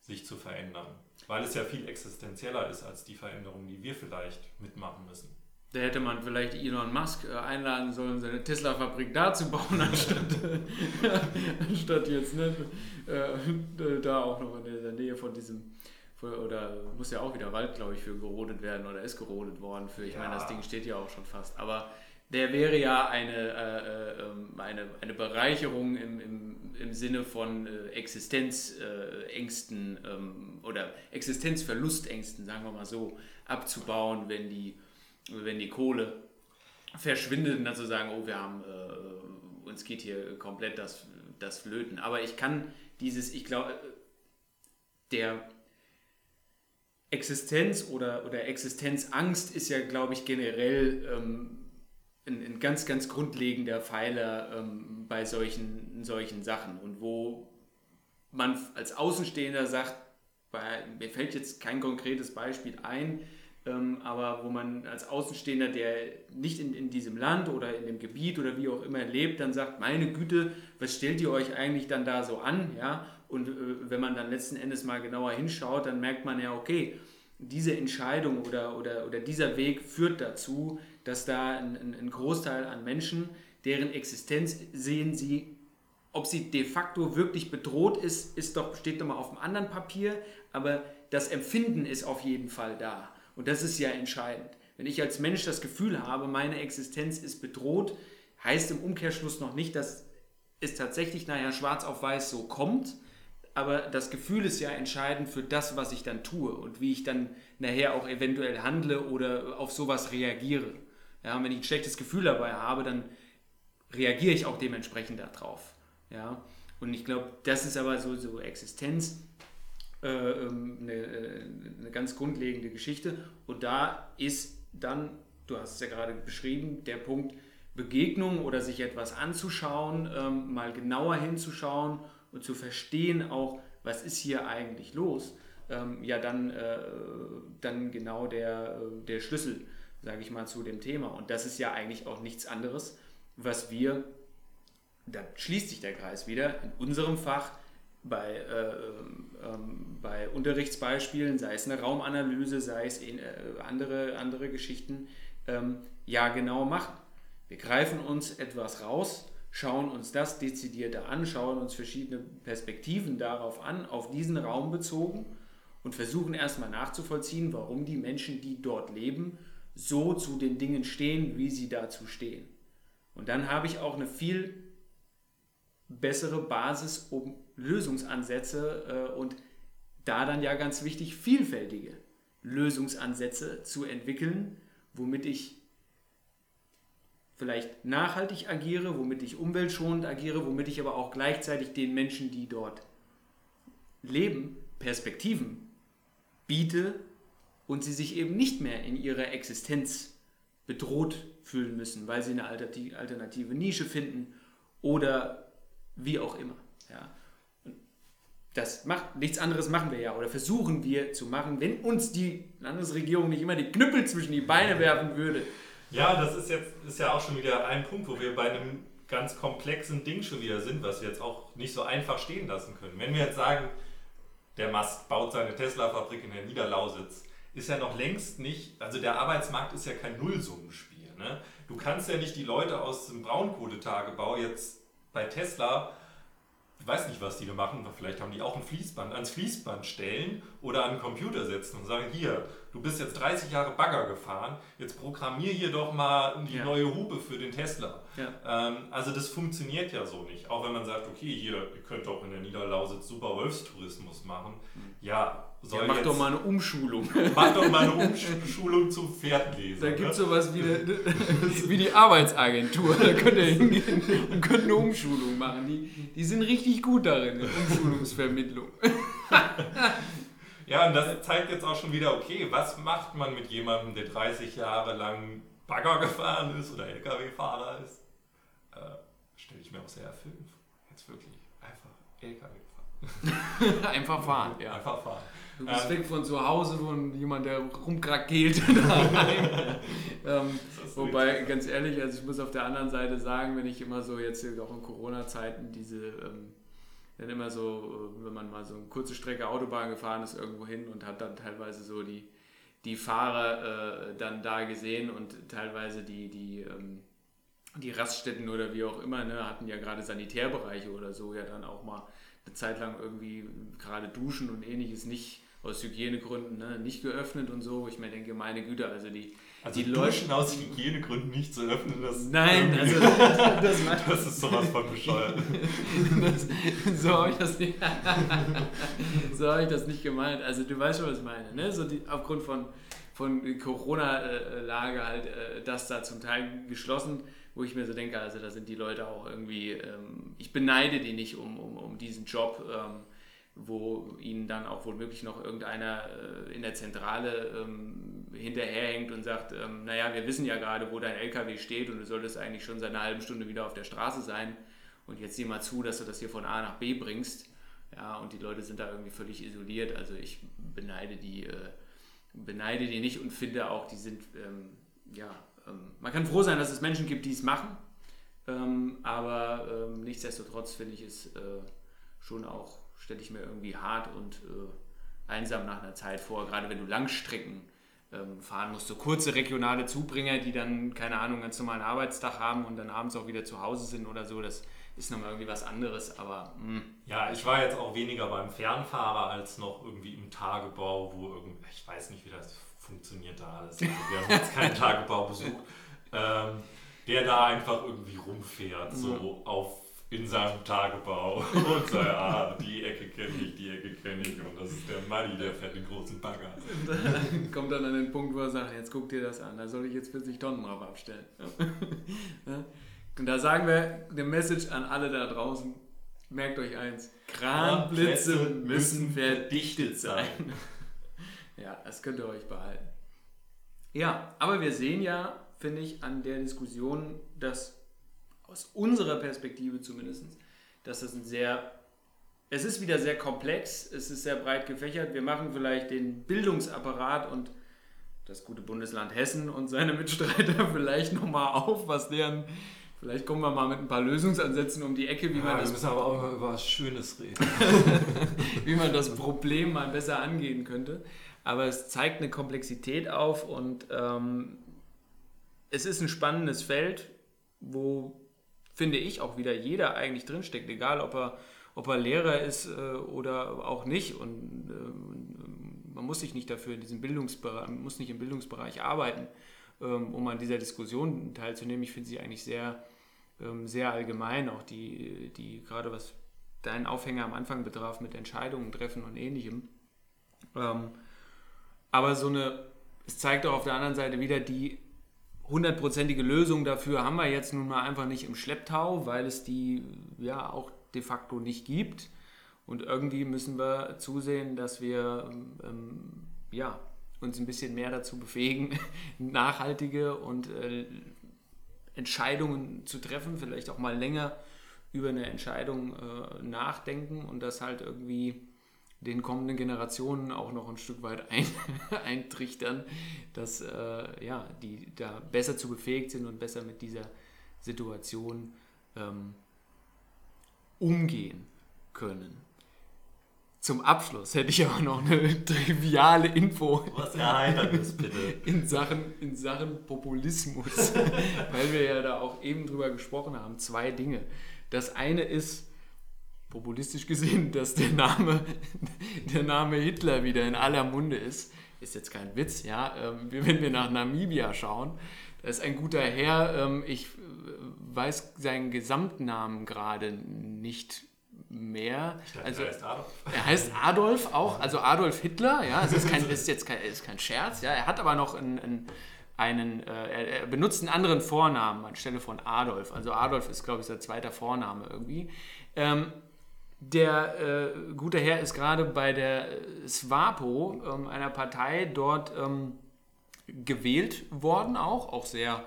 sich zu verändern. Weil es ja viel existenzieller ist als die Veränderungen, die wir vielleicht mitmachen müssen. Da hätte man vielleicht Elon Musk äh, einladen sollen, seine Tesla-Fabrik da zu bauen, *laughs* anstatt, anstatt jetzt ne, äh, da auch noch in der Nähe von diesem, oder muss ja auch wieder Wald, glaube ich, für gerodet werden oder ist gerodet worden für, ich Ja. meine, das Ding steht ja auch schon fast. Aber der wäre ja eine, äh, äh, ähm, eine, eine Bereicherung im, im, im Sinne von äh, Existenzängsten ähm, oder Existenzverlustängsten, sagen wir mal so, abzubauen, wenn die, wenn die Kohle verschwindet und dann zu sagen, oh, wir haben, äh, uns geht hier komplett das, das Flöten. Aber ich kann dieses, ich glaube, der Existenz oder, oder Existenzangst ist ja, glaube ich, generell ähm, ein, ein ganz, ganz grundlegender Pfeiler ähm, bei solchen, solchen Sachen. Und wo man als Außenstehender sagt, bei, mir fällt jetzt kein konkretes Beispiel ein, ähm, aber wo man als Außenstehender, der nicht in, in diesem Land oder in dem Gebiet oder wie auch immer lebt, dann sagt, meine Güte, was stellt ihr euch eigentlich dann da so an? Ja? Und äh, wenn man dann letzten Endes mal genauer hinschaut, dann merkt man ja, okay, diese Entscheidung oder, oder, oder dieser Weg führt dazu, dass da ein, ein, Großteil an Menschen, deren Existenz sehen sie, ob sie de facto wirklich bedroht ist, ist doch, steht doch mal auf einem anderen Papier, aber das Empfinden ist auf jeden Fall da. Und das ist ja entscheidend. Wenn ich als Mensch das Gefühl habe, meine Existenz ist bedroht, heißt im Umkehrschluss noch nicht, dass es tatsächlich nachher schwarz auf weiß so kommt, aber das Gefühl ist ja entscheidend für das, was ich dann tue und wie ich dann nachher auch eventuell handle oder auf sowas reagiere. Ja, wenn ich ein schlechtes Gefühl dabei habe, dann reagiere ich auch dementsprechend darauf. Ja, und ich glaube, das ist aber so, so Existenz äh, ähm, eine, äh, eine ganz grundlegende Geschichte. Und da ist dann, du hast es ja gerade beschrieben, der Punkt Begegnung oder sich etwas anzuschauen, ähm, mal genauer hinzuschauen und zu verstehen auch, was ist hier eigentlich los, ähm, ja dann, äh, dann genau der, der Schlüssel, sage ich mal, zu dem Thema. Und das ist ja eigentlich auch nichts anderes, was wir, da schließt sich der Kreis wieder, in unserem Fach bei, äh, ähm, bei Unterrichtsbeispielen, sei es eine Raumanalyse, sei es in, äh, andere, andere Geschichten, ähm, ja genau machen. Wir greifen uns etwas raus, schauen uns das dezidierter an, schauen uns verschiedene Perspektiven darauf an, auf diesen Raum bezogen und versuchen erstmal nachzuvollziehen, warum die Menschen, die dort leben, so zu den Dingen stehen, wie sie dazu stehen. Und dann habe ich auch eine viel bessere Basis, um Lösungsansätze äh, und da dann ja ganz wichtig, vielfältige Lösungsansätze zu entwickeln, womit ich vielleicht nachhaltig agiere, womit ich umweltschonend agiere, womit ich aber auch gleichzeitig den Menschen, die dort leben, Perspektiven biete und sie sich eben nicht mehr in ihrer Existenz bedroht fühlen müssen, weil sie eine alternative Nische finden oder wie auch immer. Ja. Das macht nichts anderes machen wir ja oder versuchen wir zu machen, wenn uns die Landesregierung nicht immer die Knüppel zwischen die Beine werfen würde. Ja, das ist jetzt ist ja auch schon wieder ein Punkt, wo wir bei einem ganz komplexen Ding schon wieder sind, was wir jetzt auch nicht so einfach stehen lassen können. Wenn wir jetzt sagen, der Musk baut seine Tesla-Fabrik in der Niederlausitz, ist ja noch längst nicht, also der Arbeitsmarkt ist ja kein Nullsummenspiel. Ne? Du kannst ja nicht die Leute aus dem Braunkohletagebau jetzt bei Tesla, ich weiß nicht, was die da machen, vielleicht haben die auch ein Fließband, ans Fließband stellen oder an einen Computer setzen und sagen, hier, du bist jetzt 30 Jahre Bagger gefahren, jetzt programmier hier doch mal die ja. neue Hupe für den Tesla. Ja. Ähm, also das funktioniert ja so nicht. Auch wenn man sagt, okay, hier, ihr könnt doch in der Niederlausitz super Wolfstourismus machen. Hm. Ja, soll ja, mach jetzt, doch mal eine Umschulung. Mach doch mal eine *laughs* Umschulung zum Pferdleser. Da gibt es ne? sowas wie, eine, *laughs* wie die Arbeitsagentur. Da könnt ihr hingehen und könnt eine Umschulung machen. Die, die sind richtig gut darin, Umschulungsvermittlung. *laughs* Ja, und das zeigt jetzt auch schon wieder, okay, was macht man mit jemandem, der 30 Jahre lang Bagger gefahren ist oder LKW-Fahrer ist? Äh, Stelle ich mir auch sehr erfüllend vor. Jetzt wirklich einfach LKW fahren. *laughs* einfach fahren, ja. Einfach fahren. Du bist ähm, weg von zu Hause von jemand, der rumkrakeelt. *laughs* ähm, wobei, ganz ehrlich, also ich muss auf der anderen Seite sagen, wenn ich immer so jetzt auch in Corona-Zeiten diese ähm, dann immer so, äh, wenn man mal so eine kurze Strecke Autobahn gefahren ist irgendwo hin und hat dann teilweise so die, die Fahrer äh, dann da gesehen und teilweise die, die, ähm, die Raststätten oder wie auch immer, ne, hatten ja gerade Sanitärbereiche oder so ja dann auch mal eine Zeit lang irgendwie gerade Duschen und ähnliches nicht aus Hygienegründen ne, nicht geöffnet und so. Ich mir denke, meine Güte, also die, also die Duschen Leute, aus Hygienegründen nicht zu öffnen, das, Nein, also *laughs* das, das, ist sowas von bescheuert. das, so habe ich das nicht. *laughs* so habe ich das nicht gemeint. Also du weißt schon, was ich meine. Ne? So die, aufgrund von, von Corona-Lage halt äh, das da zum Teil geschlossen, wo ich mir so denke, also da sind die Leute auch irgendwie, ähm, ich beneide die nicht um, um, um diesen Job. Ähm, wo ihnen dann auch womöglich noch irgendeiner äh, in der Zentrale ähm, hinterherhängt und sagt, ähm, naja, wir wissen ja gerade, wo dein LKW steht und du solltest eigentlich schon seit einer halben Stunde wieder auf der Straße sein und jetzt sieh mal zu, dass du das hier von A nach B bringst. Ja, und die Leute sind da irgendwie völlig isoliert. Also ich beneide die, äh, beneide die nicht und finde auch, die sind, ähm, ja, ähm, man kann froh sein, dass es Menschen gibt, die es machen, ähm, aber ähm, nichtsdestotrotz finde ich es äh, schon auch stelle ich mir irgendwie hart und äh, einsam nach einer Zeit vor, gerade wenn du Langstrecken fahren musst. So kurze regionale Zubringer, die dann, keine Ahnung, ganz normalen Arbeitstag haben und dann abends auch wieder zu Hause sind oder so, das ist nochmal irgendwie was anderes, aber mh. Hm. Ja, ich war jetzt auch weniger beim Fernfahrer als noch irgendwie im Tagebau, wo irgendwie, ich weiß nicht, wie das funktioniert da alles. Also wir haben jetzt keinen *laughs* Tagebau besucht, ähm, der da einfach irgendwie rumfährt, so mhm. auf in seinem Tagebau *laughs* und sagt, ah, die Ecke kenne ich, die Ecke kenne ich und das ist der Manni, der fährt den großen Bagger. *laughs* Kommt dann an den Punkt, wo er sagt, jetzt guck dir das an, da soll ich jetzt 40 Tonnen drauf abstellen. *laughs* Und da sagen wir eine Message an alle da draußen, merkt euch eins, Kranblitze müssen verdichtet sein. Ja, das könnt ihr euch behalten. Ja, aber wir sehen ja, finde ich, an der Diskussion, dass aus unserer Perspektive zumindest, dass das ein sehr, es ist wieder sehr komplex, es ist sehr breit gefächert. Wir machen vielleicht den Bildungsapparat und das gute Bundesland Hessen und seine Mitstreiter *laughs* vielleicht nochmal auf, was deren, vielleicht kommen wir mal mit ein paar Lösungsansätzen um die Ecke, wie ja, man das... Wir müssen aber auch mal über was Schönes reden. *laughs* wie man das Problem mal besser angehen könnte. Aber es zeigt eine Komplexität auf und ähm, es ist ein spannendes Feld, wo finde ich, auch wieder jeder eigentlich drinsteckt, egal ob er, ob er Lehrer ist äh, oder auch nicht. Und äh, man muss sich nicht dafür in diesem Bildungsbereich, muss nicht im Bildungsbereich arbeiten, ähm, um an dieser Diskussion teilzunehmen. Ich finde sie eigentlich sehr, ähm, sehr allgemein, auch die, die gerade was deinen Aufhänger am Anfang betraf mit Entscheidungen treffen und ähnlichem. Ähm, aber so eine, es zeigt auch auf der anderen Seite wieder, die hundertprozentige Lösung dafür haben wir jetzt nun mal einfach nicht im Schlepptau, weil es die ja auch de facto nicht gibt. Und irgendwie müssen wir zusehen, dass wir ähm, ja, uns ein bisschen mehr dazu befähigen, *laughs* nachhaltige und äh, Entscheidungen zu treffen, vielleicht auch mal länger über eine Entscheidung äh, nachdenken und das halt irgendwie den kommenden Generationen auch noch ein Stück weit ein, *laughs* eintrichtern, dass äh, ja, die da besser zu befähigt sind und besser mit dieser Situation ähm, umgehen können. Zum Abschluss hätte ich aber noch eine *laughs* triviale Info. Was Erheiterndes, bitte. In Sachen, in Sachen Populismus, *laughs* weil wir ja da auch eben drüber gesprochen haben. Zwei Dinge. Das eine ist, populistisch gesehen, *laughs* dass der Name, *laughs* der Name Hitler wieder in aller Munde ist. Ist jetzt kein Witz, ja. Ähm, wenn wir nach Namibia schauen, da ist ein guter Herr, ähm, ich äh, weiß seinen Gesamtnamen gerade nicht mehr. Dachte, also, er heißt Adolf. er heißt Adolf auch, also Adolf Hitler, ja, es ist, kein, ist jetzt kein, ist kein Scherz, ja, er hat aber noch einen, einen, einen äh, er benutzt einen anderen Vornamen anstelle von Adolf, also Adolf ist, glaube ich, sein zweiter Vorname irgendwie. Ähm, der äh, gute Herr ist gerade bei der SWAPO, ähm, einer Partei, dort ähm, gewählt worden, auch, auch sehr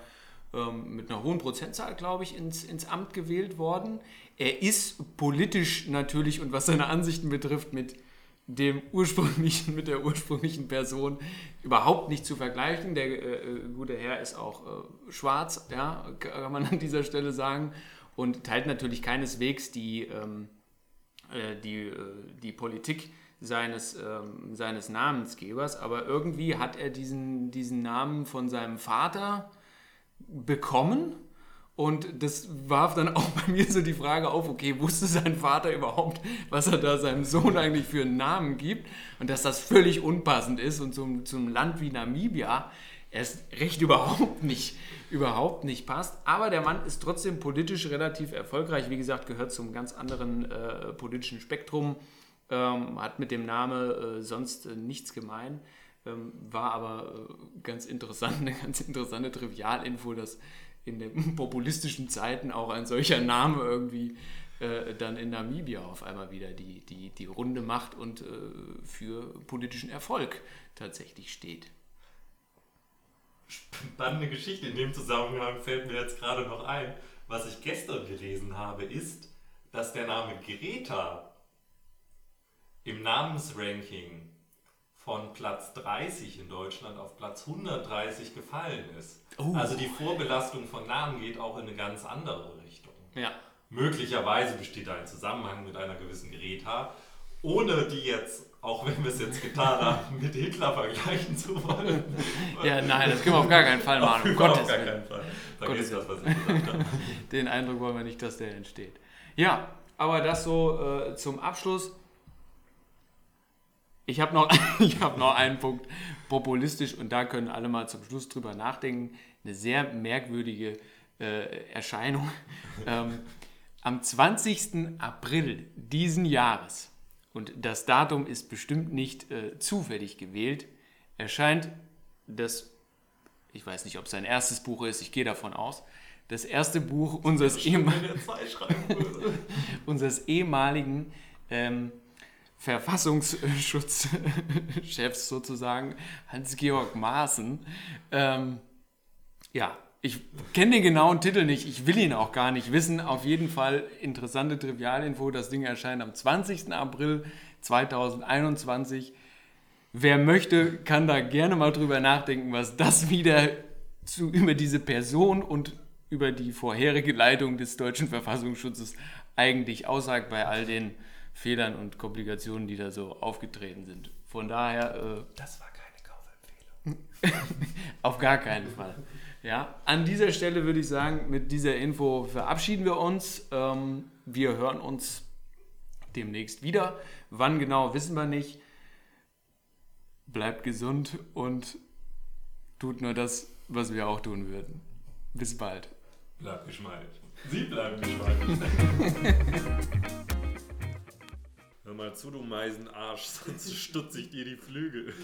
ähm, mit einer hohen Prozentzahl, glaube ich, ins, ins Amt gewählt worden. Er ist politisch natürlich und was seine Ansichten betrifft mit dem ursprünglichen, *laughs* mit der ursprünglichen Person überhaupt nicht zu vergleichen. Der äh, gute Herr ist auch äh, schwarz, ja, kann man an dieser Stelle sagen, und teilt natürlich keineswegs die, ähm, äh, die, äh, die Politik seines, ähm, seines Namensgebers, aber irgendwie hat er diesen, diesen Namen von seinem Vater bekommen und das warf dann *laughs* auch bei mir so die Frage auf, okay, wusste sein Vater überhaupt, was er da seinem Sohn eigentlich für einen Namen gibt? Und dass das völlig unpassend ist und zum, zum Land wie Namibia erst recht überhaupt nicht, überhaupt nicht passt. Aber der Mann ist trotzdem politisch relativ erfolgreich. Wie gesagt, gehört zum ganz anderen äh, politischen Spektrum, ähm, hat mit dem Namen äh, sonst äh, nichts gemein. Ähm, war aber äh, ganz interessant, *laughs* eine ganz interessante Trivialinfo, dass in den *laughs* populistischen Zeiten auch ein solcher Name irgendwie äh, dann in Namibia auf einmal wieder die, die, die Runde macht und äh, für politischen Erfolg tatsächlich steht. Spannende Geschichte. In dem Zusammenhang fällt mir jetzt gerade noch ein, was ich gestern gelesen habe, ist, dass der Name Greta im Namensranking von Platz 30 in Deutschland auf Platz 130 gefallen ist. Oh. Also die Vorbelastung von Namen geht auch in eine ganz andere Richtung. Ja. Möglicherweise besteht da ein Zusammenhang mit einer gewissen Greta, ohne die jetzt, auch wenn wir es jetzt getan haben, mit Hitler vergleichen zu wollen. Ja, nein, das können wir auf gar keinen Fall machen. Um *laughs* Überhaupt Gottes gar keinen Fall. Vergiss das, was ich gesagt habe. *laughs* Den Eindruck wollen wir nicht, dass der entsteht. Ja, aber das so äh, zum Abschluss. Ich habe noch, *laughs* ich hab noch einen Punkt, populistisch, und da können alle mal zum Schluss drüber nachdenken. Eine sehr merkwürdige äh, Erscheinung. Ähm, am 20. April diesen Jahres, und das Datum ist bestimmt nicht äh, zufällig gewählt, erscheint das, ich weiß nicht, ob es sein erstes Buch ist, ich gehe davon aus, das erste Buch unseres, ehem er *laughs* unseres ehemaligen ähm, Verfassungsschutzchefs sozusagen, Hans-Georg Maaßen. Ähm, ja, ich kenne den genauen Titel nicht, ich will ihn auch gar nicht wissen. Auf jeden Fall interessante Trivialinfo, das Ding erscheint am 20. April 2021. Wer möchte, kann da gerne mal drüber nachdenken, was das wieder zu, über diese Person und über die vorherige Leitung des deutschen Verfassungsschutzes eigentlich aussagt bei all den Fehlern und Komplikationen, die da so aufgetreten sind. Von daher äh, Das war keine Kaufempfehlung. *laughs* auf gar keinen Fall. Ja, an dieser Stelle würde ich sagen, mit dieser Info verabschieden wir uns. Ähm, wir hören uns demnächst wieder. Wann genau, wissen wir nicht. Bleibt gesund und tut nur das, was wir auch tun würden. Bis bald. Bleib geschmeidig. Sie bleiben Schweine. *laughs* Hör mal zu, du Meisenarsch, sonst stutze ich dir die Flügel. *laughs*